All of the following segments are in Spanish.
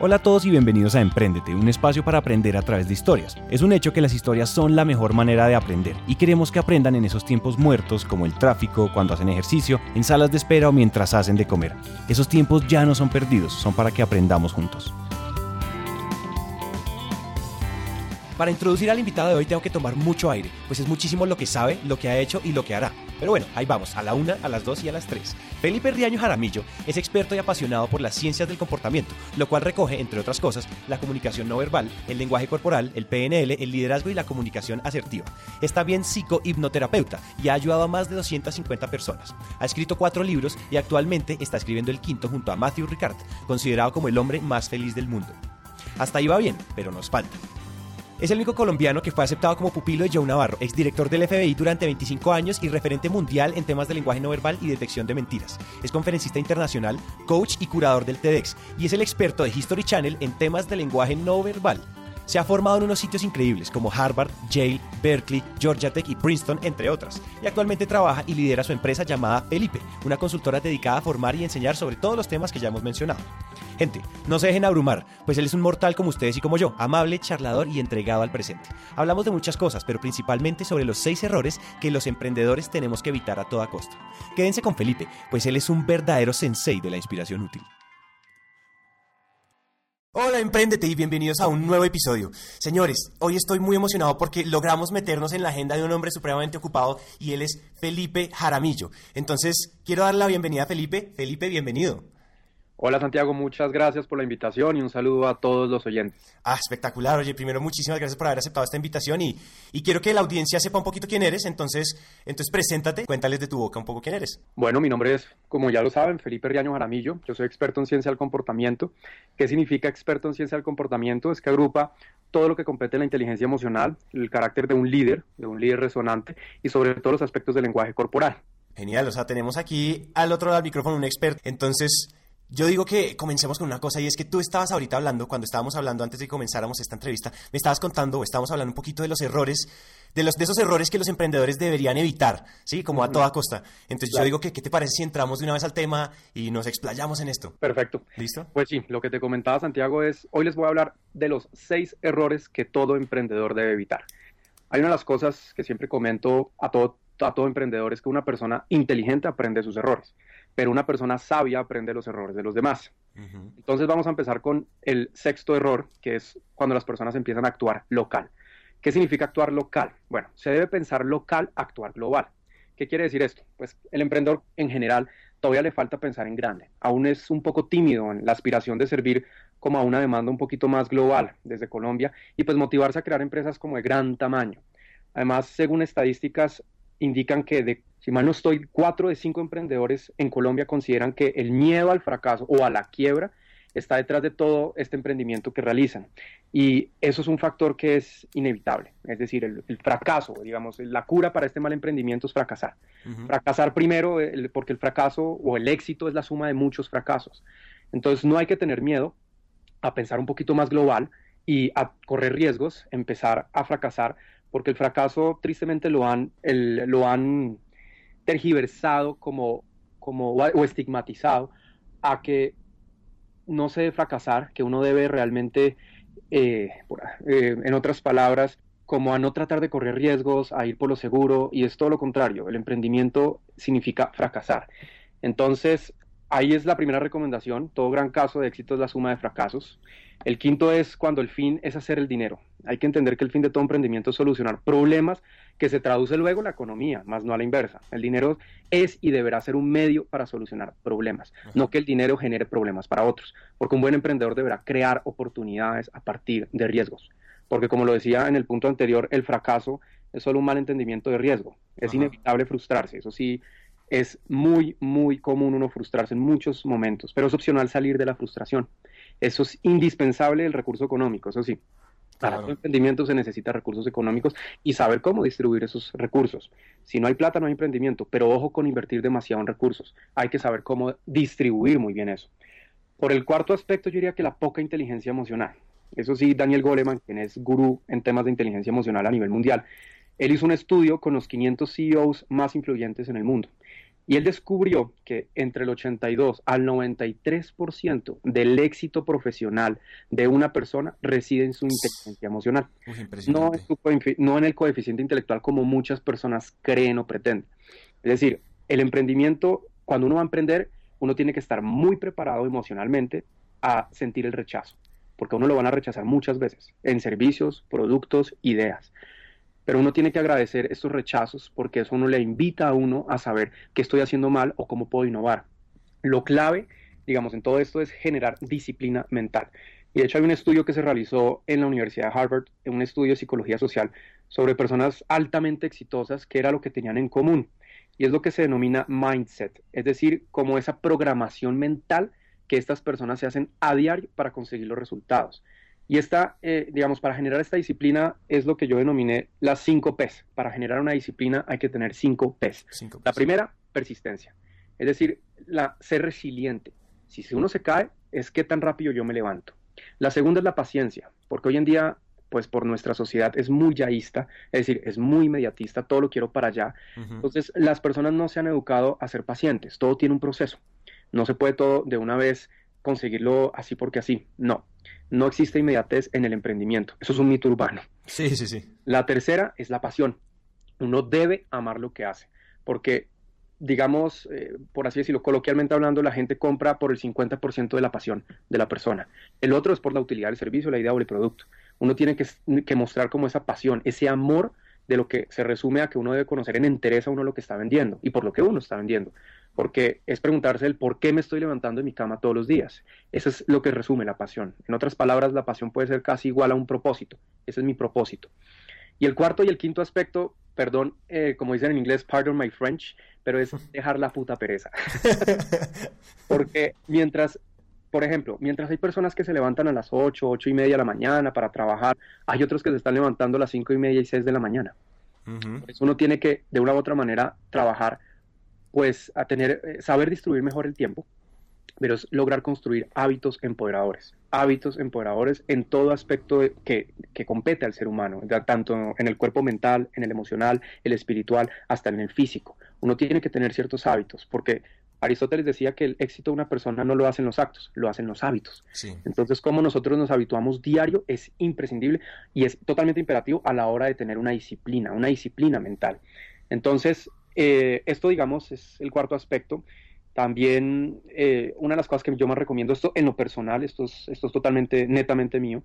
Hola a todos y bienvenidos a Emprendete, un espacio para aprender a través de historias. Es un hecho que las historias son la mejor manera de aprender y queremos que aprendan en esos tiempos muertos como el tráfico, cuando hacen ejercicio, en salas de espera o mientras hacen de comer. Esos tiempos ya no son perdidos, son para que aprendamos juntos. Para introducir al invitado de hoy tengo que tomar mucho aire, pues es muchísimo lo que sabe, lo que ha hecho y lo que hará. Pero bueno, ahí vamos, a la una, a las dos y a las tres. Felipe Riaño Jaramillo es experto y apasionado por las ciencias del comportamiento, lo cual recoge, entre otras cosas, la comunicación no verbal, el lenguaje corporal, el PNL, el liderazgo y la comunicación asertiva. Es también psico-hipnoterapeuta y ha ayudado a más de 250 personas. Ha escrito cuatro libros y actualmente está escribiendo el quinto junto a Matthew Ricard, considerado como el hombre más feliz del mundo. Hasta ahí va bien, pero nos falta. Es el único colombiano que fue aceptado como pupilo de Joe Navarro, exdirector del FBI durante 25 años y referente mundial en temas de lenguaje no verbal y detección de mentiras. Es conferencista internacional, coach y curador del TEDx y es el experto de History Channel en temas de lenguaje no verbal. Se ha formado en unos sitios increíbles como Harvard, Yale, Berkeley, Georgia Tech y Princeton, entre otras. Y actualmente trabaja y lidera su empresa llamada Felipe, una consultora dedicada a formar y enseñar sobre todos los temas que ya hemos mencionado. Gente, no se dejen abrumar, pues él es un mortal como ustedes y como yo, amable, charlador y entregado al presente. Hablamos de muchas cosas, pero principalmente sobre los seis errores que los emprendedores tenemos que evitar a toda costa. Quédense con Felipe, pues él es un verdadero sensei de la inspiración útil. Hola, emprendete y bienvenidos a un nuevo episodio. Señores, hoy estoy muy emocionado porque logramos meternos en la agenda de un hombre supremamente ocupado y él es Felipe Jaramillo. Entonces, quiero dar la bienvenida a Felipe. Felipe, bienvenido. Hola Santiago, muchas gracias por la invitación y un saludo a todos los oyentes. Ah, espectacular. Oye, primero muchísimas gracias por haber aceptado esta invitación y, y, quiero que la audiencia sepa un poquito quién eres, entonces, entonces preséntate, cuéntales de tu boca un poco quién eres. Bueno, mi nombre es, como ya lo saben, Felipe Riaño Jaramillo. Yo soy experto en ciencia del comportamiento. ¿Qué significa experto en ciencia del comportamiento? Es que agrupa todo lo que compete en la inteligencia emocional, el carácter de un líder, de un líder resonante y sobre todo los aspectos del lenguaje corporal. Genial, o sea, tenemos aquí al otro lado del micrófono un experto. Entonces, yo digo que comencemos con una cosa y es que tú estabas ahorita hablando, cuando estábamos hablando antes de que comenzáramos esta entrevista, me estabas contando, o estábamos hablando un poquito de los errores, de, los, de esos errores que los emprendedores deberían evitar, ¿sí? Como a toda costa. Entonces yo digo que, ¿qué te parece si entramos de una vez al tema y nos explayamos en esto? Perfecto. ¿Listo? Pues sí, lo que te comentaba Santiago es, hoy les voy a hablar de los seis errores que todo emprendedor debe evitar. Hay una de las cosas que siempre comento a todo, a todo emprendedor es que una persona inteligente aprende sus errores pero una persona sabia aprende los errores de los demás. Entonces vamos a empezar con el sexto error, que es cuando las personas empiezan a actuar local. ¿Qué significa actuar local? Bueno, se debe pensar local, actuar global. ¿Qué quiere decir esto? Pues el emprendedor en general todavía le falta pensar en grande. Aún es un poco tímido en la aspiración de servir como a una demanda un poquito más global desde Colombia y pues motivarse a crear empresas como de gran tamaño. Además, según estadísticas, indican que de si mal no estoy, cuatro de cinco emprendedores en Colombia consideran que el miedo al fracaso o a la quiebra está detrás de todo este emprendimiento que realizan. Y eso es un factor que es inevitable. Es decir, el, fracaso, digamos, la cura para este mal emprendimiento es fracasar. Fracasar primero, porque el fracaso o el éxito es la suma de muchos fracasos. Entonces no hay que tener miedo a pensar un poquito más global y a correr riesgos, empezar a fracasar, porque el fracaso tristemente lo han, lo han tergiversado como, como, o estigmatizado a que no se debe fracasar, que uno debe realmente, eh, eh, en otras palabras, como a no tratar de correr riesgos, a ir por lo seguro, y es todo lo contrario, el emprendimiento significa fracasar. Entonces, ahí es la primera recomendación, todo gran caso de éxito es la suma de fracasos. El quinto es cuando el fin es hacer el dinero. Hay que entender que el fin de todo emprendimiento es solucionar problemas que se traduce luego en la economía, más no a la inversa. El dinero es y deberá ser un medio para solucionar problemas, no que el dinero genere problemas para otros, porque un buen emprendedor deberá crear oportunidades a partir de riesgos, porque como lo decía en el punto anterior, el fracaso es solo un mal entendimiento de riesgo, es inevitable frustrarse, eso sí, es muy, muy común uno frustrarse en muchos momentos, pero es opcional salir de la frustración. Eso es indispensable el recurso económico, eso sí. Para todo emprendimiento se necesita recursos económicos y saber cómo distribuir esos recursos. Si no hay plata, no hay emprendimiento, pero ojo con invertir demasiado en recursos. Hay que saber cómo distribuir muy bien eso. Por el cuarto aspecto, yo diría que la poca inteligencia emocional. Eso sí, Daniel Goleman, quien es gurú en temas de inteligencia emocional a nivel mundial, él hizo un estudio con los 500 CEOs más influyentes en el mundo Y él descubrió que entre el 82 al 93% del éxito profesional de una persona reside en su inteligencia emocional. no, no en el coeficiente intelectual como muchas personas creen o pretenden. Es decir, el emprendimiento, cuando uno va a emprender, uno tiene que estar muy preparado emocionalmente a sentir el rechazo, porque uno lo van a rechazar muchas veces en servicios, productos, ideas. Pero uno tiene que agradecer estos rechazos porque eso uno le invita a uno a saber qué estoy haciendo mal o cómo puedo innovar. Lo clave, digamos, en todo esto es generar disciplina mental. Y de hecho hay un estudio que se realizó en la Universidad de Harvard, un estudio de psicología social, sobre personas altamente exitosas, que era lo que tenían en común. Y es lo que se denomina mindset, es decir, como esa programación mental que estas personas se hacen a diario para conseguir los resultados. Y esta, eh, digamos, para generar esta disciplina es lo que yo denominé las cinco P's. Para generar una disciplina hay que tener cinco P's. La primera, persistencia. Es decir, la, ser resiliente. Si uno se cae, es qué tan rápido yo me levanto. La segunda es la paciencia, porque hoy en día, pues por nuestra sociedad es muy yaísta, es decir, es muy inmediatista, todo lo quiero para allá. Entonces, las personas no se han educado a ser pacientes, todo tiene un proceso. No se puede todo de una vez conseguirlo así porque así. No, no existe inmediatez en el emprendimiento. Eso es un mito urbano. Sí, sí, sí. La tercera es la pasión. Uno debe amar lo que hace, porque, digamos, eh, por así decirlo, coloquialmente hablando, la gente compra por el 50% de la pasión de la persona. El otro es por la utilidad del servicio, la idea o el producto. Uno tiene que, que mostrar como esa pasión, ese amor de lo que se resume a que uno debe conocer en interés a uno lo que está vendiendo y por lo que uno está vendiendo. Porque es preguntarse el por qué me estoy levantando en mi cama todos los días. Eso es lo que resume la pasión. En otras palabras, la pasión puede ser casi igual a un propósito. Ese es mi propósito. Y el cuarto y el quinto aspecto, perdón, eh, como dicen en inglés, pardon my French, pero es dejar la puta pereza. Porque mientras por ejemplo, mientras hay personas que se levantan a las 8, 8 y media de la mañana para trabajar, hay otros que se están levantando a las 5 y media y 6 de la mañana. uno tiene que, de una u otra manera, trabajar, pues, a tener, eh, saber distribuir mejor el tiempo, pero es lograr construir hábitos empoderadores, hábitos empoderadores en todo aspecto que, que, compete al ser humano, tanto en el cuerpo mental, en el emocional, el espiritual, hasta en el físico. Uno tiene que tener ciertos hábitos, porque Aristóteles decía que el éxito de una persona no lo hacen los actos, lo hacen los hábitos. Entonces, como nosotros nos habituamos diario es imprescindible y es totalmente imperativo a la hora de tener una disciplina, una disciplina mental. Entonces, eh, esto, digamos, es el cuarto aspecto. También eh, una de las cosas que yo más recomiendo, esto en lo personal, esto es, esto es totalmente, netamente mío,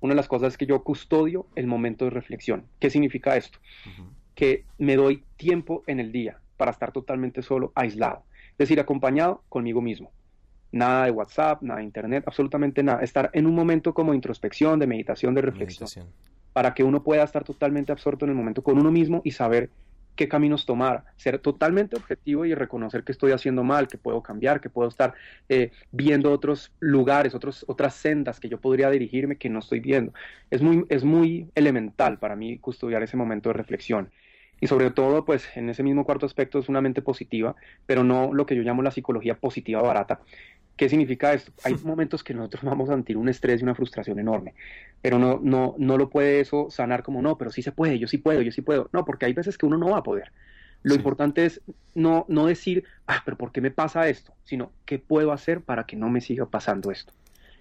una de las cosas es que yo custodio el momento de reflexión. ¿Qué significa esto? Que me doy tiempo en el día para estar totalmente solo, aislado es decir, acompañado conmigo mismo. Nada de WhatsApp, nada de Internet, absolutamente nada. Estar en un momento como introspección, de meditación, de reflexión. Para que uno pueda estar totalmente absorto en el momento con uno mismo y saber qué caminos tomar, ser totalmente objetivo y reconocer que estoy haciendo mal, que puedo cambiar, que puedo estar eh, viendo otros lugares, otros, otras sendas que yo podría dirigirme que no estoy viendo. Es muy, es muy elemental para mí custodiar ese momento de reflexión. Y sobre todo, pues en ese mismo cuarto aspecto es una mente positiva, pero no lo que yo llamo la psicología positiva barata. ¿Qué significa esto? Hay momentos que nosotros vamos a sentir un estrés y una frustración enorme, pero no, no, no lo puede eso sanar como no, pero sí se puede, yo sí puedo, yo sí puedo. No, porque hay veces que uno no va a poder. Lo importante es no, no decir, ah, pero ¿por qué me pasa esto? Sino, ¿qué puedo hacer para que no me siga pasando esto?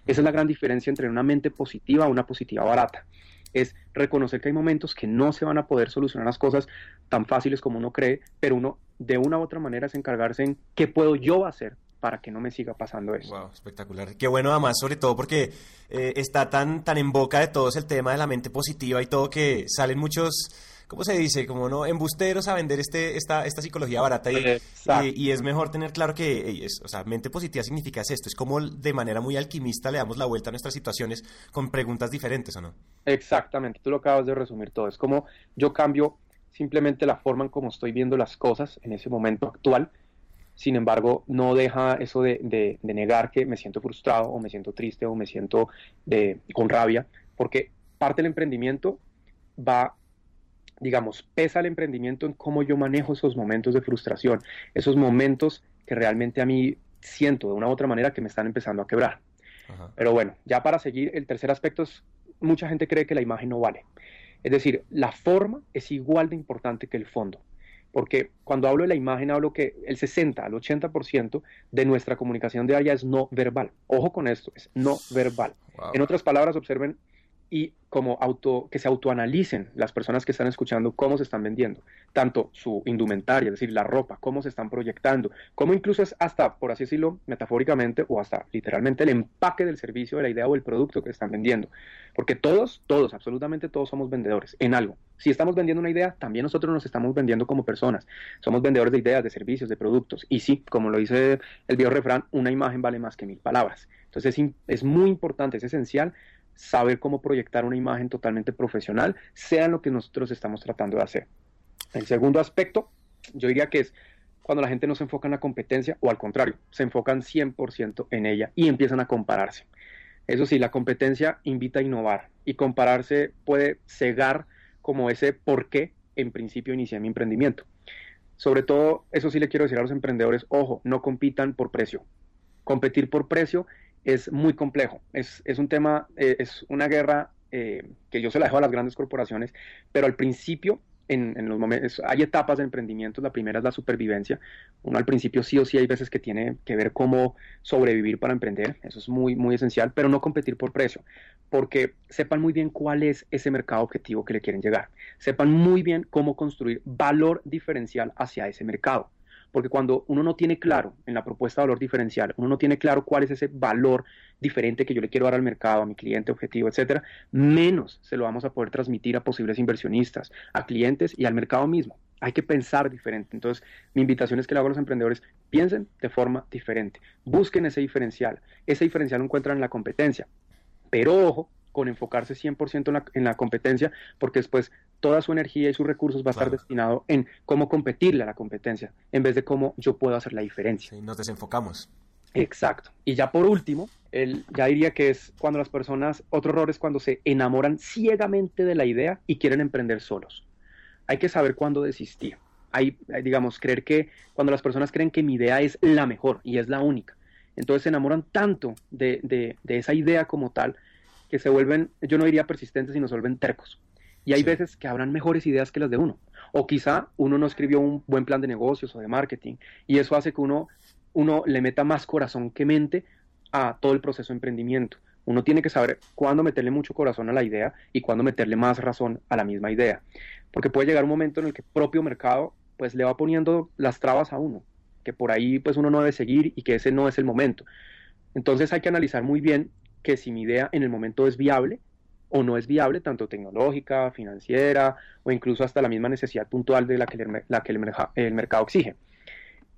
Esa es la gran diferencia entre una mente positiva y una positiva barata es reconocer que hay momentos que no se van a poder solucionar las cosas tan fáciles como uno cree, pero uno de una u otra manera es encargarse en qué puedo yo hacer para que no me siga pasando eso. Wow, espectacular. Qué bueno además, sobre todo porque eh, está tan, tan en boca de todos el tema de la mente positiva y todo que salen muchos ¿cómo se dice? Como no embusteros a vender este, esta, esta psicología barata y, y, es mejor tener claro que, es, o sea, mente positiva significa esto, es como de manera muy alquimista le damos la vuelta a nuestras situaciones con preguntas diferentes, ¿o no? Exactamente, tú lo acabas de resumir todo, es como yo cambio simplemente la forma en cómo estoy viendo las cosas en ese momento actual, sin embargo, no deja eso de, de, de negar que me siento frustrado o me siento triste o me siento de, con rabia, porque parte del emprendimiento va digamos, pesa el emprendimiento en cómo yo manejo esos momentos de frustración, esos momentos que realmente a mí siento de una u otra manera que me están empezando a quebrar. Pero bueno, ya para seguir, el tercer aspecto es, mucha gente cree que la imagen no vale. Es decir, la forma es igual de importante que el fondo. porque cuando hablo de la imagen hablo que el 60 al 80% de nuestra comunicación diaria es no verbal. Ojo con esto, es no verbal. En otras palabras, observen y como auto, que se autoanalicen las personas que están escuchando cómo se están vendiendo, tanto su indumentaria, es decir, la ropa, cómo se están proyectando, cómo incluso es hasta, por así decirlo, metafóricamente o hasta literalmente el empaque del servicio, de la idea o el producto que están vendiendo. Porque todos, todos, absolutamente todos somos vendedores en algo. Si estamos vendiendo una idea, también nosotros nos estamos vendiendo como personas. Somos vendedores de ideas, de servicios, de productos. Y sí, como lo dice el viejo refrán, una imagen vale más que mil palabras. Entonces es, es muy importante, es esencial saber cómo proyectar una imagen totalmente profesional, sea lo que nosotros estamos tratando de hacer. El segundo aspecto, yo diría que es cuando la gente no se enfoca en la competencia o al contrario, se enfocan 100% en ella y empiezan a compararse. Eso sí, la competencia invita a innovar y compararse puede cegar como ese por qué en principio inicié mi emprendimiento. Sobre todo, eso sí le quiero decir a los emprendedores, ojo, no compitan por precio. Competir por precio es muy complejo. Es, es un tema, eh, es una guerra eh, que yo se la dejo a las grandes corporaciones, pero al principio, en, en, los momentos, hay etapas de emprendimiento. La primera es la supervivencia. Uno al principio sí o sí hay veces que tiene que ver cómo sobrevivir para emprender. Eso es muy, muy esencial, pero no competir por precio, porque sepan muy bien cuál es ese mercado objetivo que le quieren llegar. Sepan muy bien cómo construir valor diferencial hacia ese mercado porque cuando uno no tiene claro en la propuesta de valor diferencial, uno no tiene claro cuál es ese valor diferente que yo le quiero dar al mercado, a mi cliente objetivo, etcétera, menos se lo vamos a poder transmitir a posibles inversionistas, a clientes y al mercado mismo. Hay que pensar diferente. Entonces, mi invitación es que le hago a los emprendedores, piensen de forma diferente, busquen ese diferencial. Ese diferencial lo encuentran en la competencia. Pero ojo, con enfocarse 100% en la, en la competencia, porque después toda su energía y sus recursos va a estar destinado en cómo competirle a la competencia, en vez de cómo yo puedo hacer la diferencia. Sí, nos desenfocamos. Exacto. Y ya por último, el, ya diría que es cuando las personas, otro error es cuando se enamoran ciegamente de la idea y quieren emprender solos. Hay que saber cuándo desistir. Hay, digamos, creer que cuando las personas creen que mi idea es la mejor y es la única, entonces se enamoran tanto de, de, de esa idea como tal que se vuelven, yo no diría persistentes, sino se vuelven tercos. Y hay veces que habrán mejores ideas que las de uno. O quizá uno no escribió un buen plan de negocios o de marketing y eso hace que uno, uno le meta más corazón que mente a todo el proceso de emprendimiento. Uno tiene que saber cuándo meterle mucho corazón a la idea y cuándo meterle más razón a la misma idea. Porque puede llegar un momento en el que el propio mercado pues le va poniendo las trabas a uno, que por ahí pues uno no debe seguir y que ese no es el momento. Entonces hay que analizar muy bien que si mi idea en el momento es viable o no es viable, tanto tecnológica, financiera o incluso hasta la misma necesidad puntual de la que, el, la que el, mercado exige.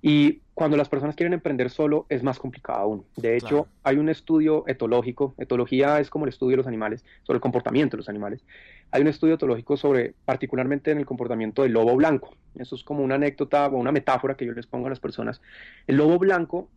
Y cuando las personas quieren emprender solo es más complicado aún. De hecho, hay un estudio etológico, etología es como el estudio de los animales, sobre el comportamiento de los animales. Hay un estudio etológico sobre, particularmente en el comportamiento del lobo blanco. Eso es como una anécdota o una metáfora que yo les pongo a las personas. El lobo blanco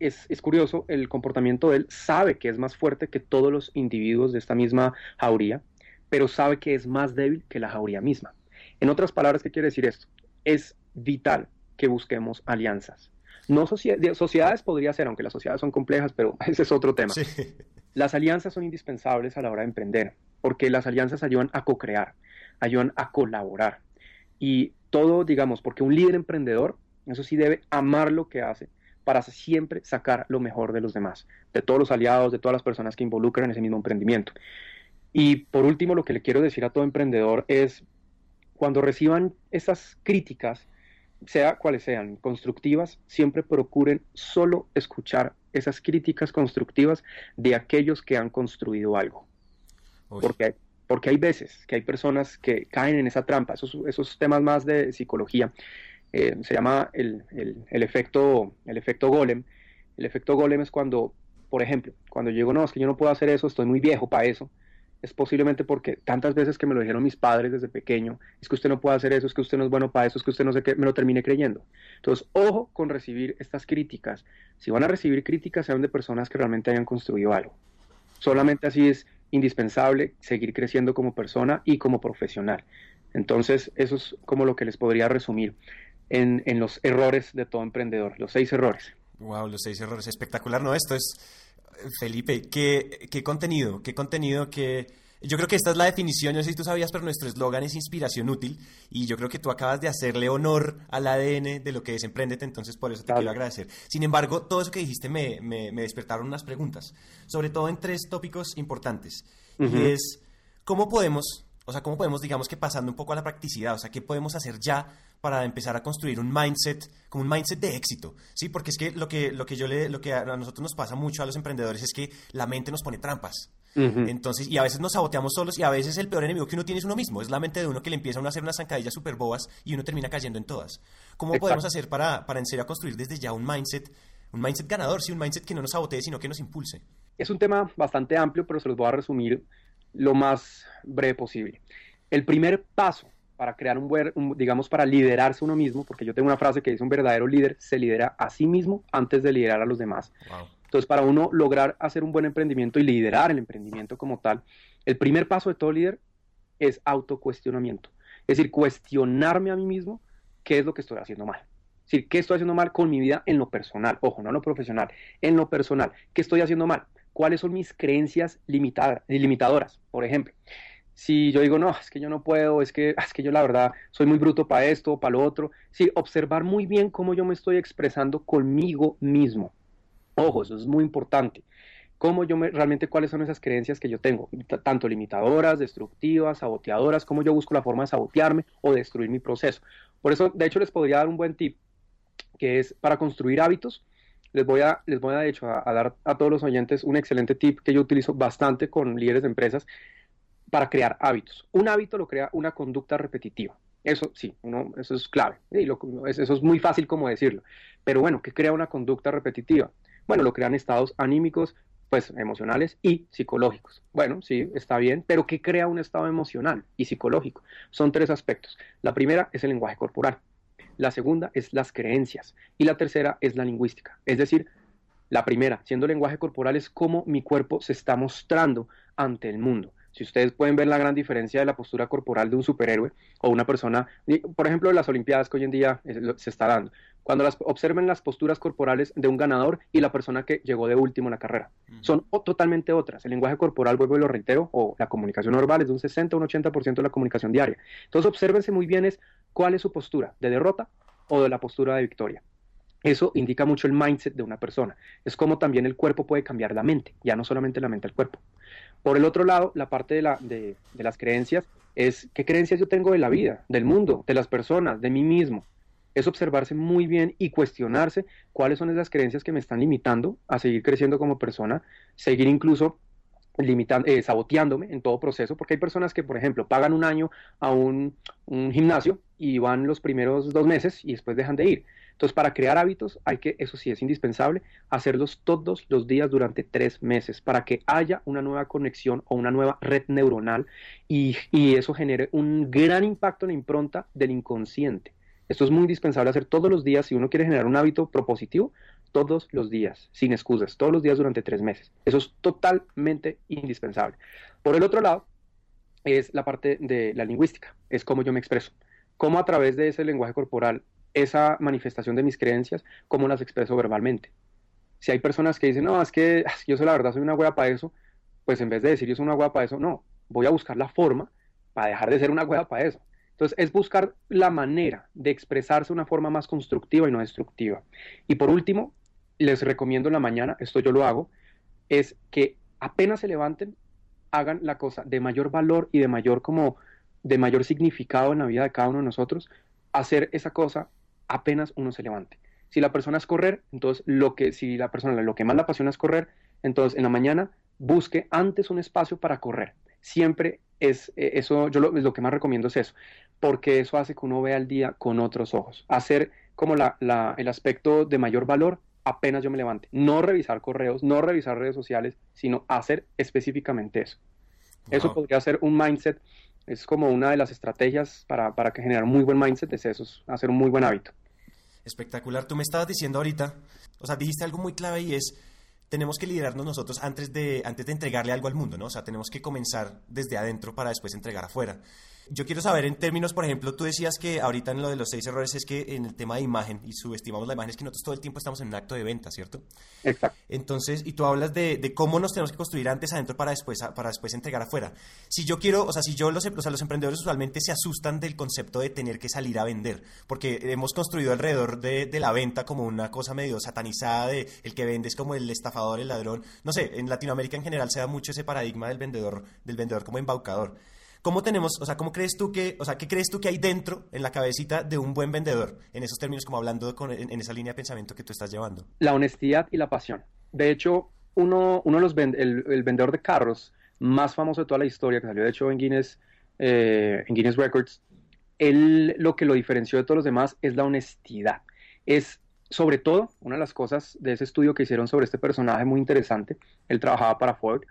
es, curioso, el comportamiento de él sabe que es más fuerte que todos los individuos de esta misma jauría, pero sabe que es más débil que la jauría misma. En otras palabras, ¿qué quiere decir esto? Es vital que busquemos alianzas. No sociedades podría ser, aunque las sociedades son complejas, pero ese es otro tema. Las alianzas son indispensables a la hora de emprender, porque las alianzas ayudan a co-crear, ayudan a colaborar. Y todo, digamos, porque un líder emprendedor, eso sí debe amar lo que hace, para siempre sacar lo mejor de los demás, de todos los aliados, de todas las personas que involucran en ese mismo emprendimiento. Y por último, lo que le quiero decir a todo emprendedor es, cuando reciban esas críticas, sea cuales sean, constructivas, siempre procuren solo escuchar esas críticas constructivas de aquellos que han construido algo. Porque, porque hay veces que hay personas que caen en esa trampa, esos, esos temas más de psicología, eh, se llama el, el, efecto, el efecto golem. El efecto golem es cuando, por ejemplo, cuando llego, no, es que yo no puedo hacer eso, estoy muy viejo para eso, es posiblemente porque tantas veces que me lo dijeron mis padres desde pequeño, es que usted no puede hacer eso, es que usted no es bueno para eso, es que usted no sé qué, me lo termine creyendo. Entonces, ojo con recibir estas críticas. Si van a recibir críticas, sean de personas que realmente hayan construido algo. Solamente así es indispensable seguir creciendo como persona y como profesional. Entonces, eso es como lo que les podría resumir en, en los errores de todo emprendedor, los seis errores. Wow, los seis errores. Espectacular, ¿no? Esto es, Felipe, ¿qué, qué contenido? ¿Qué contenido? ¿Qué, Yo creo que esta es la definición, no sé si tú sabías, pero nuestro eslogan es inspiración útil y yo creo que tú acabas de hacerle honor al ADN de lo que es Emprendete, entonces por eso te quiero agradecer. Sin embargo, todo eso que dijiste me, me, despertaron unas preguntas, sobre todo en tres tópicos importantes. Y es, ¿cómo podemos, o sea, cómo podemos, digamos que pasando un poco a la practicidad, o sea, qué podemos hacer ya para empezar a construir un mindset, como un mindset de éxito, ¿sí? Porque es que lo que, lo que, yo le, lo que a nosotros nos pasa mucho a los emprendedores es que la mente nos pone trampas. Entonces, y a veces nos saboteamos solos y a veces el peor enemigo que uno tiene es uno mismo. Es la mente de uno que le empieza a uno hacer unas zancadillas súper bobas y uno termina cayendo en todas. ¿Cómo podemos hacer para, para en serio construir desde ya un mindset, un mindset ganador, sí, un mindset que no nos sabotee, sino que nos impulse? Es un tema bastante amplio, pero se los voy a resumir lo más breve posible. El primer paso para crear un buen, digamos, para liderarse uno mismo, porque yo tengo una frase que dice un verdadero líder se lidera a sí mismo antes de liderar a los demás. Entonces, para uno lograr hacer un buen emprendimiento y liderar el emprendimiento como tal, el primer paso de todo líder es autocuestionamiento. Es decir, cuestionarme a mí mismo qué es lo que estoy haciendo mal. Es decir, qué estoy haciendo mal con mi vida en lo personal. Ojo, no en lo profesional, en lo personal. ¿Qué estoy haciendo mal? ¿Cuáles son mis creencias limitadas, limitadoras? Por ejemplo, si yo digo, no, es que yo no puedo, es que, es que yo la verdad soy muy bruto para esto, para lo otro. Sí, observar muy bien cómo yo me estoy expresando conmigo mismo. Ojo, eso es muy importante. Cómo yo me, realmente cuáles son esas creencias que yo tengo, tanto limitadoras, destructivas, saboteadoras, cómo yo busco la forma de sabotearme o destruir mi proceso. Por eso, de hecho, les podría dar un buen tip, que es para construir hábitos. Les voy a, les voy a de hecho, a, dar a todos los oyentes un excelente tip que yo utilizo bastante con líderes de empresas para crear hábitos. Un hábito lo crea una conducta repetitiva. Eso sí, eso es clave. eso es muy fácil como decirlo. Pero bueno, ¿qué crea una conducta repetitiva? Bueno, lo crean estados anímicos, pues emocionales y psicológicos. Bueno, sí, está bien, pero ¿qué crea un estado emocional y psicológico? Son tres aspectos. La primera es el lenguaje corporal, la segunda es las creencias y la tercera es la lingüística. Es decir, la primera, siendo lenguaje corporal, es cómo mi cuerpo se está mostrando ante el mundo. Si ustedes pueden ver la gran diferencia de la postura corporal de un superhéroe o una persona, por ejemplo, las Olimpiadas que hoy en día se está dando, cuando las, observen las posturas corporales de un ganador y la persona que llegó de último en la carrera. Son totalmente otras. El lenguaje corporal, vuelvo y lo reitero, o la comunicación verbal es de un 60 o un 80% de la comunicación diaria. Entonces, obsérvense muy bien es cuál es su postura, de derrota o de la postura de victoria. Eso indica mucho el mindset de una persona. Es como también el cuerpo puede cambiar la mente, ya no solamente la mente al cuerpo. Por el otro lado, la parte de, la, de, de las creencias es qué creencias yo tengo de la vida, del mundo, de las personas, de mí mismo es observarse muy bien y cuestionarse cuáles son esas creencias que me están limitando a seguir creciendo como persona, seguir incluso limitando, eh, saboteándome en todo proceso, porque hay personas que, por ejemplo, pagan un año a un, un, gimnasio y van los primeros dos meses y después dejan de ir. Entonces, para crear hábitos hay que, eso sí es indispensable, hacerlos todos los días durante tres meses para que haya una nueva conexión o una nueva red neuronal y, y eso genere un gran impacto en la impronta del inconsciente. Esto es muy indispensable hacer todos los días si uno quiere generar un hábito propositivo, todos los días, sin excusas, todos los días durante tres meses. Eso es totalmente indispensable. Por el otro lado, es la parte de la lingüística, es cómo yo me expreso, cómo a través de ese lenguaje corporal, esa manifestación de mis creencias, cómo las expreso verbalmente. Si hay personas que dicen, no, es que, yo soy la verdad, soy una hueá para eso, pues en vez de decir yo soy una hueá para eso, no, voy a buscar la forma para dejar de ser una hueá para eso. Entonces, es buscar la manera de expresarse de una forma más constructiva y no destructiva. Y por último, les recomiendo en la mañana, esto yo lo hago, es que apenas se levanten, hagan la cosa de mayor valor y de mayor como de mayor significado en la vida de cada uno de nosotros, hacer esa cosa apenas uno se levante. Si la persona es correr, entonces lo que si la persona lo que más la apasiona es correr, entonces en la mañana busque antes un espacio para correr. Siempre es eh, eso, yo lo, lo, que más recomiendo es eso, porque eso hace que uno vea el día con otros ojos, hacer como la, la, el aspecto de mayor valor apenas yo me levante, no revisar correos, no revisar redes sociales, sino hacer específicamente eso. Eso podría ser un mindset, es como una de las estrategias para, para que generar un muy buen mindset, es eso, hacer un muy buen hábito. Espectacular, tú me estabas diciendo ahorita, o sea, dijiste algo muy clave y es tenemos que liderarnos nosotros antes de, antes de entregarle algo al mundo, ¿no? O sea, tenemos que comenzar desde adentro para después entregar afuera. Yo quiero saber en términos, por ejemplo, tú decías que ahorita en lo de los seis errores es que en el tema de imagen y subestimamos la imagen es que nosotros todo el tiempo estamos en un acto de venta, ¿cierto? Exacto. Entonces, y tú hablas de, cómo nos tenemos que construir antes adentro para después, para después entregar afuera. Si yo quiero, o sea, si yo los, o sea, los emprendedores usualmente se asustan del concepto de tener que salir a vender, porque hemos construido alrededor de, de la venta como una cosa medio satanizada de el que vende es como el estafador, el ladrón. No sé, en Latinoamérica en general se da mucho ese paradigma del vendedor, del vendedor como embaucador. ¿Cómo tenemos, o sea, cómo crees tú que, o sea, qué crees tú que hay dentro en la cabecita de un buen vendedor? En esos términos, como hablando en, esa línea de pensamiento que tú estás llevando. La honestidad y la pasión. De hecho, uno, uno de los el, vendedor de carros más famoso de toda la historia, que salió de hecho en Guinness, eh, en Guinness Records, él lo que lo diferenció de todos los demás es la honestidad. Es sobre todo, una de las cosas de ese estudio que hicieron sobre este personaje muy interesante, él trabajaba para Ford,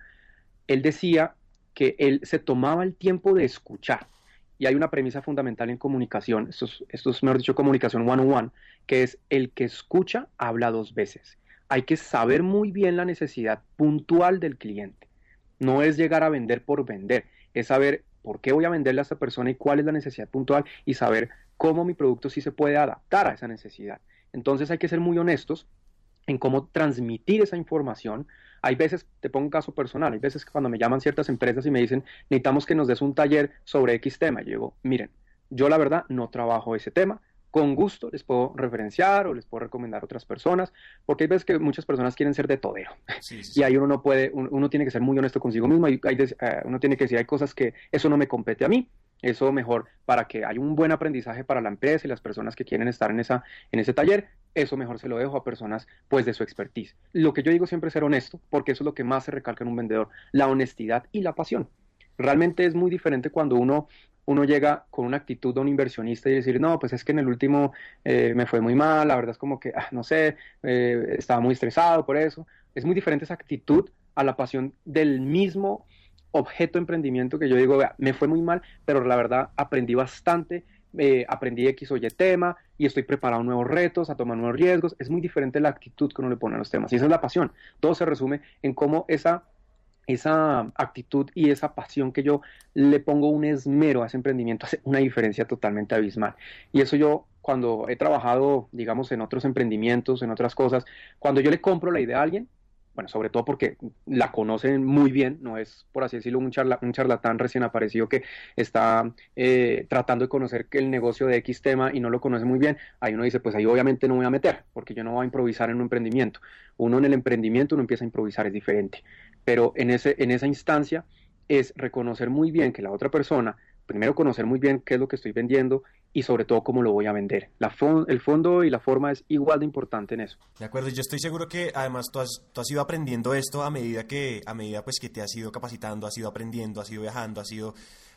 él decía que él se tomaba el tiempo de escuchar. Y hay una premisa fundamental en comunicación, esto es, esto es mejor dicho, comunicación one-on-one, que es el que escucha habla dos veces. Hay que saber muy bien la necesidad puntual del cliente. No es llegar a vender por vender, es saber por qué voy a venderle a esta persona y cuál es la necesidad puntual y saber cómo mi producto sí se puede adaptar a esa necesidad. Entonces hay que ser muy honestos en cómo transmitir esa información. Hay veces, te pongo un caso personal, hay veces que cuando me llaman ciertas empresas y me dicen, necesitamos que nos des un taller sobre X tema, yo digo, miren, yo la verdad no trabajo ese tema, con gusto les puedo referenciar o les puedo recomendar a otras personas, porque hay veces que muchas personas quieren ser de todero. Y ahí uno no puede, uno, tiene que ser muy honesto consigo mismo, y hay, eh, uno tiene que decir, hay cosas que eso no me compete a mí, eso mejor para que haya un buen aprendizaje para la empresa y las personas que quieren estar en, esa, en ese taller, eso mejor se lo dejo a personas pues de su expertise. Lo que yo digo siempre es ser honesto, porque eso es lo que más se recalca en un vendedor, la honestidad y la pasión. Realmente es muy diferente cuando uno, uno llega con una actitud de un inversionista y decir, no, pues es que en el último eh, me fue muy mal, la verdad es como que, ah, no sé, eh, estaba muy estresado por eso. Es muy diferente esa actitud a la pasión del mismo objeto emprendimiento que yo digo, me fue muy mal, pero la verdad aprendí bastante, eh, aprendí X o Y tema y estoy preparado a nuevos retos, a tomar nuevos riesgos. Es muy diferente la actitud que uno le pone a los temas. Y esa es la pasión. Todo se resume en cómo esa, esa actitud y esa pasión que yo le pongo un esmero a ese emprendimiento hace una diferencia totalmente abismal. Y eso yo cuando he trabajado, digamos, en otros emprendimientos, en otras cosas, cuando yo le compro la idea a alguien, bueno, sobre todo porque la conocen muy bien, no es, por así decirlo, un, un charlatán recién aparecido que está eh, tratando de conocer el negocio de X tema y no lo conoce muy bien, ahí uno dice, pues ahí obviamente no voy a meter, porque yo no voy a improvisar en un emprendimiento. Uno en el emprendimiento uno empieza a improvisar, es diferente, pero en, ese, en esa instancia es reconocer muy bien que la otra persona primero conocer muy bien qué es lo que estoy vendiendo y sobre todo cómo lo voy a vender. La el fondo y la forma es igual de importante en eso. De acuerdo, yo estoy seguro que además tú has, tú has ido aprendiendo esto a medida que a medida pues que te has ido capacitando, has ido aprendiendo, has ido viajando, has ido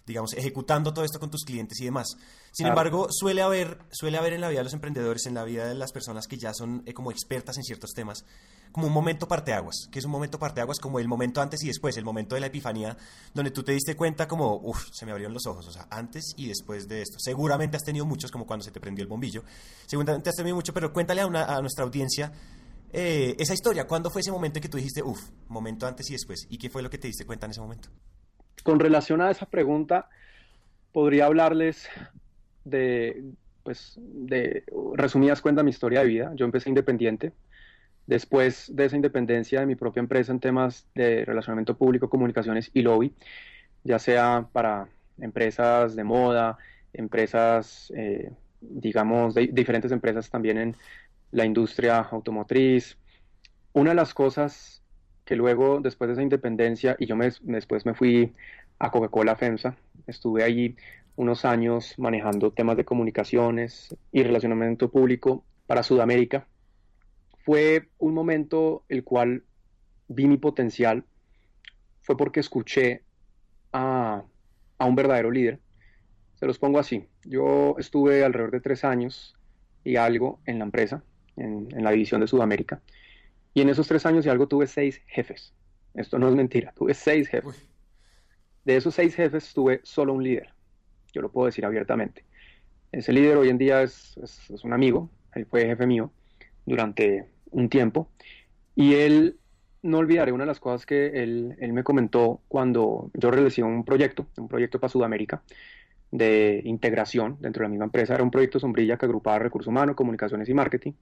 digamos, ejecutando todo esto con tus clientes y demás. Sin embargo, suele haber, suele haber en la vida de los emprendedores, en la vida de las personas que ya son eh, como expertas en ciertos temas, como un momento parteaguas, que es un momento parteaguas como el momento antes y después, el momento de la epifanía, donde tú te diste cuenta como, uff, se me abrieron los ojos, o sea, antes y después de esto. Seguramente has tenido muchos, como cuando se te prendió el bombillo. Seguramente has tenido mucho, pero cuéntale a, a nuestra audiencia eh, esa historia. ¿Cuándo fue ese momento en que tú dijiste, uff, momento antes y después? ¿Y qué fue lo que te diste cuenta en ese momento? Con relación a esa pregunta, podría hablarles de, pues, de resumidas cuentas mi historia de vida. Yo empecé independiente. Después de esa independencia de mi propia empresa en temas de relacionamiento público, comunicaciones y lobby, ya sea para empresas de moda, empresas, eh, digamos, diferentes empresas también en la industria automotriz. Una de las cosas que luego, después de esa independencia, y yo me, después me fui a Coca-Cola FEMSA. Estuve allí unos años manejando temas de comunicaciones y relacionamiento público para Sudamérica. Fue un momento el cual vi mi potencial. Fue porque escuché a, un verdadero líder. Se los pongo así. Yo estuve alrededor de tres años y algo en la empresa, en, la división de Sudamérica. Y en esos tres años y algo tuve seis jefes. Esto no es mentira, tuve seis jefes. De esos seis jefes tuve solo un líder, yo lo puedo decir abiertamente. Ese líder hoy en día es, un amigo, él fue jefe mío durante un tiempo y él, no olvidaré una de las cosas que él, me comentó cuando yo realicé un proyecto, un proyecto para Sudamérica, de integración dentro de la misma empresa. Era un proyecto sombrilla que agrupaba recursos humanos, comunicaciones y marketing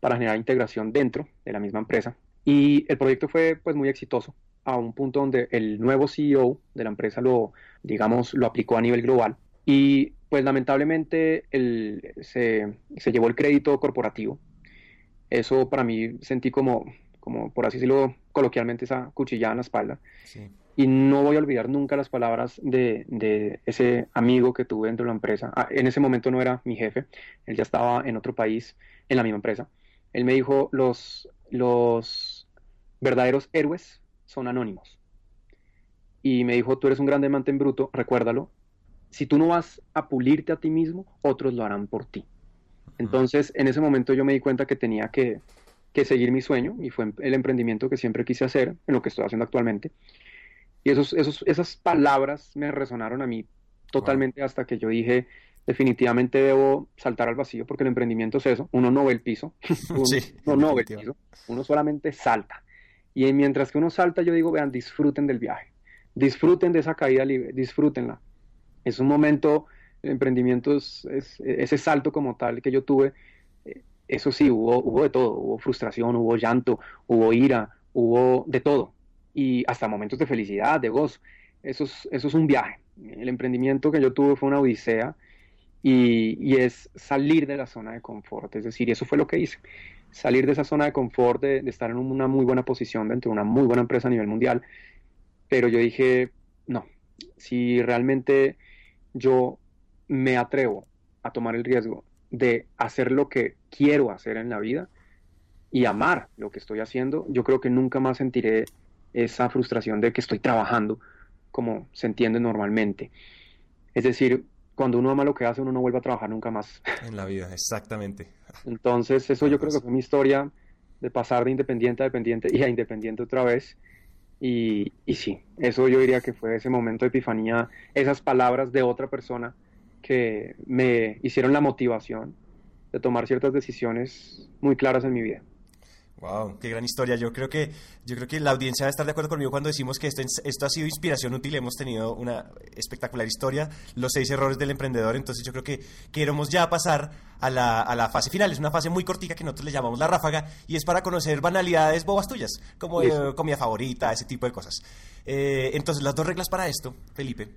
para generar integración dentro de la misma empresa. Y el proyecto fue pues muy exitoso a un punto donde el nuevo CEO de la empresa lo, digamos, lo aplicó a nivel global. Y pues lamentablemente se, se, llevó el crédito corporativo. Eso para mí sentí como, como por así decirlo coloquialmente, esa cuchillada en la espalda. Y no voy a olvidar nunca las palabras de, de, ese amigo que tuve dentro de la empresa. Ah, en ese momento no era mi jefe, él ya estaba en otro país, en la misma empresa. Él me dijo, los, los verdaderos héroes son anónimos. Y me dijo, tú eres un gran diamante en bruto, recuérdalo. Si tú no vas a pulirte a ti mismo, otros lo harán por ti. Entonces, en ese momento yo me di cuenta que tenía que, seguir mi sueño y fue el emprendimiento que siempre quise hacer, en lo que estoy haciendo actualmente. Y esos, esos, esas palabras me resonaron a mí totalmente hasta que yo dije, definitivamente debo saltar al vacío porque el emprendimiento es eso, uno no ve el piso, uno no ve el piso, uno solamente salta. Y mientras que uno salta, yo digo, vean, disfruten del viaje, disfruten de esa caída libre, disfrútenla. Es un momento, el emprendimiento es, ese salto como tal que yo tuve, eh, eso sí, hubo, hubo de todo, hubo frustración, hubo llanto, hubo ira, hubo de todo, y hasta momentos de felicidad, de gozo. Eso es, eso es un viaje. El emprendimiento que yo tuve fue una odisea, y, es salir de la zona de confort. Es decir, eso fue lo que hice. Salir de esa zona de confort, de, estar en una muy buena posición dentro de una muy buena empresa a nivel mundial. Pero yo dije, no, si realmente yo me atrevo a tomar el riesgo de hacer lo que quiero hacer en la vida y amar lo que estoy haciendo, yo creo que nunca más sentiré esa frustración de que estoy trabajando como se entiende normalmente. Es decir, cuando uno ama lo que hace, uno no vuelve a trabajar nunca más. En la vida, exactamente. Entonces, eso yo creo que fue mi historia de pasar de independiente a dependiente y a independiente otra vez. Y, y sí, eso yo diría que fue ese momento de epifanía, esas palabras de otra persona que me hicieron la motivación de tomar ciertas decisiones muy claras en mi vida. Wow, qué gran historia. Yo creo que yo creo que la audiencia va a estar de acuerdo conmigo cuando decimos que esto, esto ha sido inspiración útil. Hemos tenido una espectacular historia, los seis errores del emprendedor. Entonces yo creo que queremos ya pasar a la, a la fase final. Es una fase muy cortica que nosotros le llamamos la ráfaga y es para conocer banalidades bobas tuyas, como eh, comida favorita, ese tipo de cosas. Eh, entonces las dos reglas para esto, Felipe,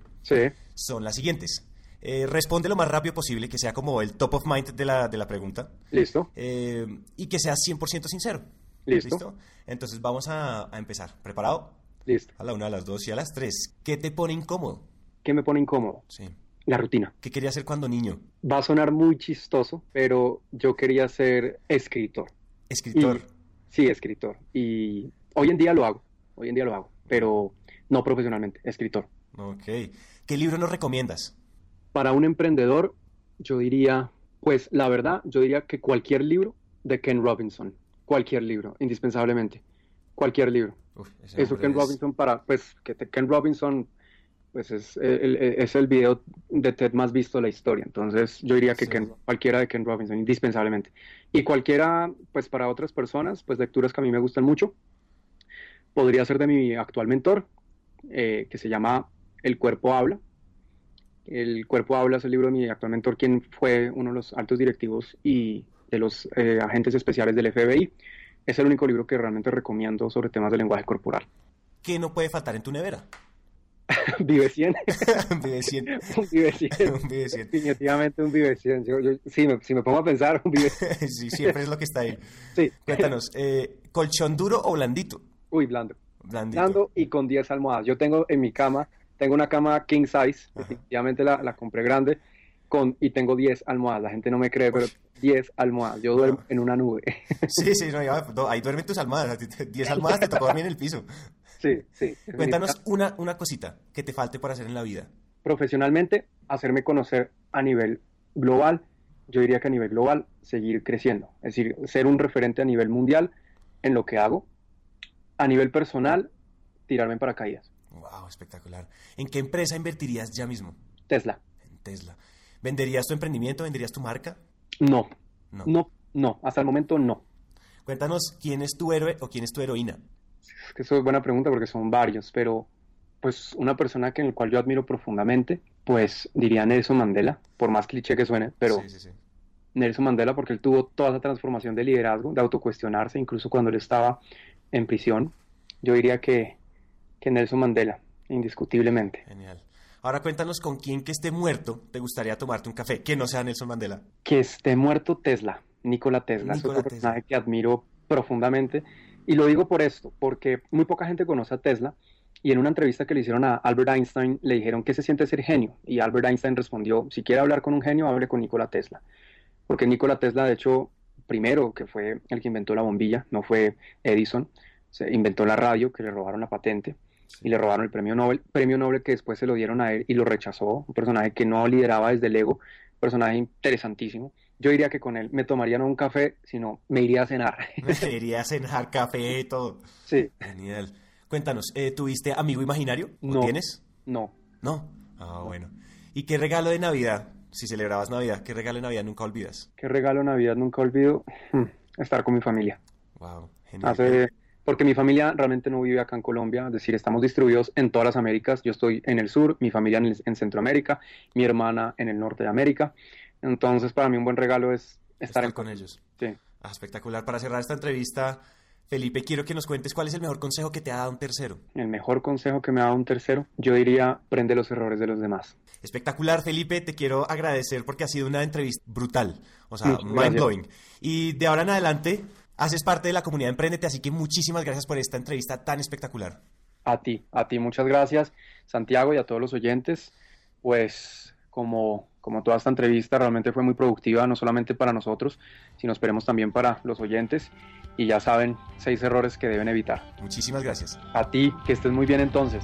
son las siguientes. Eh, responde lo más rápido posible, que sea como el top of mind de la, de la pregunta. Listo. Eh, y que sea 100% sincero. Listo. Entonces vamos a, empezar. ¿Preparado? Listo. A la una, a las dos y a las tres. ¿Qué te pone incómodo? ¿Qué me pone incómodo? Sí. La rutina. ¿Qué quería hacer cuando niño? Va a sonar muy chistoso, pero yo quería ser escritor. ¿Escritor? sí, escritor. Y hoy en día lo hago. Hoy en día lo hago, pero no profesionalmente, escritor. Ok. ¿Qué libro nos recomiendas? Para un emprendedor, yo diría, pues la verdad, yo diría que cualquier libro de Ken Robinson, cualquier libro, indispensablemente, cualquier libro. Eso Ken Robinson para, pues que Ken Robinson, pues es el, es el video de TED más visto de la historia. Entonces yo diría que cualquiera de Ken Robinson, indispensablemente. Y cualquiera, pues para otras personas, pues lecturas que a mí me gustan mucho, podría ser de mi actual mentor, eh, que se llama El cuerpo habla, el cuerpo habla es el libro de mi actual mentor, quien fue uno de los altos directivos y de los eh, agentes especiales del FBI. Es el único libro que realmente recomiendo sobre temas de lenguaje corporal. ¿Qué no puede faltar en tu nevera? Vive 100. Vive 100. un Vive 100. un Vive 100. Definitivamente un Vive 100. Yo, sí, me, si me pongo a pensar, un Vive 100. sí, siempre es lo que está ahí. Sí. Cuéntanos, eh, ¿colchón duro o blandito? Uy, blando. Blandito. Blando y con 10 almohadas. Yo tengo en mi cama tengo una cama king size, definitivamente la, la, compré grande, con, y tengo 10 almohadas. La gente no me cree, pero 10 almohadas. Yo duermo en una nube. Sí, sí, no, ahí duermen tus almohadas. 10 almohadas te tocó dormir en el piso. Sí, sí. Cuéntanos una, una cosita que te falte por hacer en la vida. Profesionalmente, hacerme conocer a nivel global. Yo diría que a nivel global, seguir creciendo. Es decir, ser un referente a nivel mundial en lo que hago. A nivel personal, tirarme en paracaídas. Wow, espectacular. ¿En qué empresa invertirías ya mismo? Tesla. En Tesla. ¿Venderías tu emprendimiento? ¿Venderías tu marca? No. No. No, no. Hasta el momento no. Cuéntanos quién es tu héroe o quién es tu heroína. eso es buena pregunta porque son varios, pero pues una persona que en el cual yo admiro profundamente pues diría Nelson Mandela, por más cliché que suene, pero Nelson Mandela porque él tuvo toda esa transformación de liderazgo, de autocuestionarse, incluso cuando él estaba en prisión. Yo diría que, que Nelson Mandela, indiscutiblemente. Genial. Ahora cuéntanos con quién que esté muerto te gustaría tomarte un café, que no sea Nelson Mandela. Que esté muerto Tesla, Nikola Tesla. es un personaje que admiro profundamente. Y lo digo por esto, porque muy poca gente conoce a Tesla. Y en una entrevista que le hicieron a Albert Einstein, le dijeron que se siente ser genio. Y Albert Einstein respondió, si quiere hablar con un genio, hable con Nikola Tesla. Porque Nikola Tesla, de hecho, primero que fue el que inventó la bombilla, no fue Edison, se inventó la radio, que le robaron la patente y le robaron el premio Nobel, premio Nobel que después se lo dieron a él y lo rechazó, un personaje que no lideraba desde el ego, un personaje interesantísimo. Yo diría que con él me tomaría no un café, sino me iría a cenar. Me iría a cenar café y todo. Sí. Genial. Cuéntanos, ¿eh, ¿tuviste amigo imaginario? no, tienes? No. ¿No? Ah, bueno. ¿Y qué regalo de Navidad, si celebrabas Navidad, qué regalo de Navidad nunca olvidas? ¿Qué regalo de Navidad nunca olvido? Hmm, estar con mi familia. Wow, genial. Hace porque mi familia realmente no vive acá en Colombia, es decir, estamos distribuidos en todas las Américas. Yo estoy en el sur, mi familia en, Centroamérica, mi hermana en el norte de América. Entonces, para mí un buen regalo es estar, con ellos. Sí. Ah, espectacular. Para cerrar esta entrevista, Felipe, quiero que nos cuentes cuál es el mejor consejo que te ha dado un tercero. El mejor consejo que me ha dado un tercero, yo diría, prende los errores de los demás. Espectacular, Felipe. Te quiero agradecer porque ha sido una entrevista brutal, o sea, mind blowing. Y de ahora en adelante haces parte de la comunidad Emprendete, así que muchísimas gracias por esta entrevista tan espectacular. A ti, a ti muchas gracias, Santiago, y a todos los oyentes. Pues como, como toda esta entrevista realmente fue muy productiva, no solamente para nosotros, sino esperemos también para los oyentes. Y ya saben, seis errores que deben evitar. Muchísimas gracias. A ti, que estés muy bien entonces.